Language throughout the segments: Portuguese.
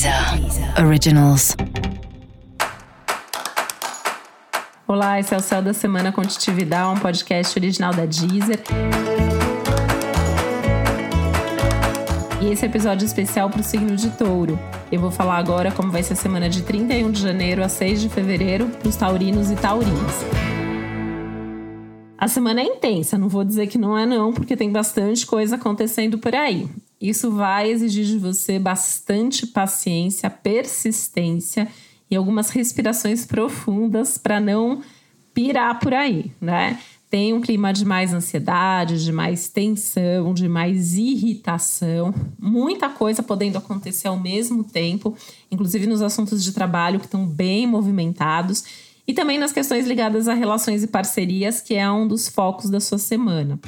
Deezer Originals. Olá, esse é o Céu da Semana Contitividade, um podcast original da Deezer. E esse é episódio especial para o signo de touro. Eu vou falar agora como vai ser a semana de 31 de janeiro a 6 de fevereiro para os taurinos e taurinas. A semana é intensa, não vou dizer que não é não, porque tem bastante coisa acontecendo por aí. Isso vai exigir de você bastante paciência, persistência e algumas respirações profundas para não pirar por aí, né? Tem um clima de mais ansiedade, de mais tensão, de mais irritação, muita coisa podendo acontecer ao mesmo tempo, inclusive nos assuntos de trabalho que estão bem movimentados e também nas questões ligadas a relações e parcerias, que é um dos focos da sua semana.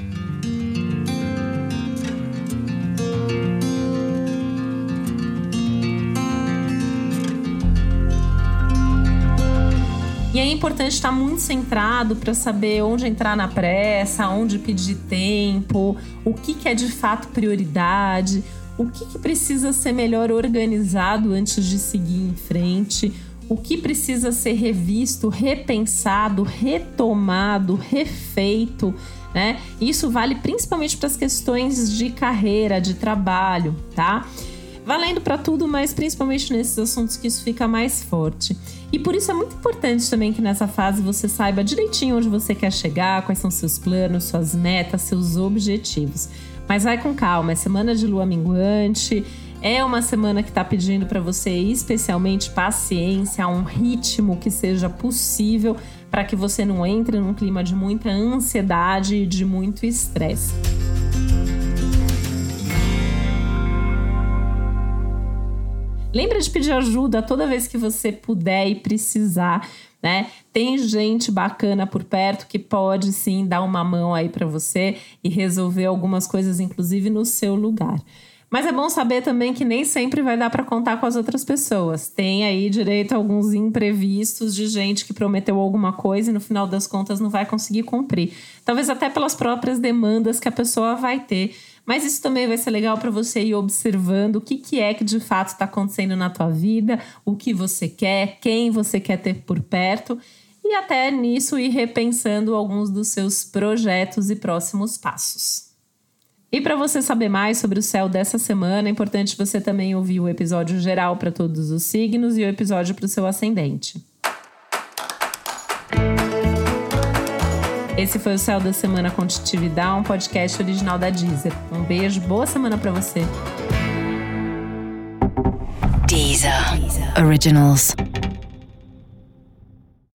E é importante estar muito centrado para saber onde entrar na pressa, onde pedir tempo, o que, que é de fato prioridade, o que, que precisa ser melhor organizado antes de seguir em frente, o que precisa ser revisto, repensado, retomado, refeito. Né? Isso vale principalmente para as questões de carreira, de trabalho, tá? Valendo para tudo, mas principalmente nesses assuntos que isso fica mais forte. E por isso é muito importante também que nessa fase você saiba direitinho onde você quer chegar, quais são seus planos, suas metas, seus objetivos. Mas vai com calma, é semana de lua minguante, é uma semana que está pedindo para você especialmente paciência, um ritmo que seja possível para que você não entre num clima de muita ansiedade e de muito estresse. Lembra de pedir ajuda toda vez que você puder e precisar, né? Tem gente bacana por perto que pode sim dar uma mão aí para você e resolver algumas coisas, inclusive no seu lugar. Mas é bom saber também que nem sempre vai dar para contar com as outras pessoas. Tem aí direito a alguns imprevistos de gente que prometeu alguma coisa e no final das contas não vai conseguir cumprir. Talvez até pelas próprias demandas que a pessoa vai ter. Mas isso também vai ser legal para você ir observando o que, que é que de fato está acontecendo na tua vida, o que você quer, quem você quer ter por perto e até nisso ir repensando alguns dos seus projetos e próximos passos. E para você saber mais sobre o céu dessa semana, é importante você também ouvir o episódio geral para todos os signos e o episódio para o seu ascendente. Esse foi o Céu da Semana Contitividade, um podcast original da Deezer. Um beijo, boa semana para você. Deezer. Originals.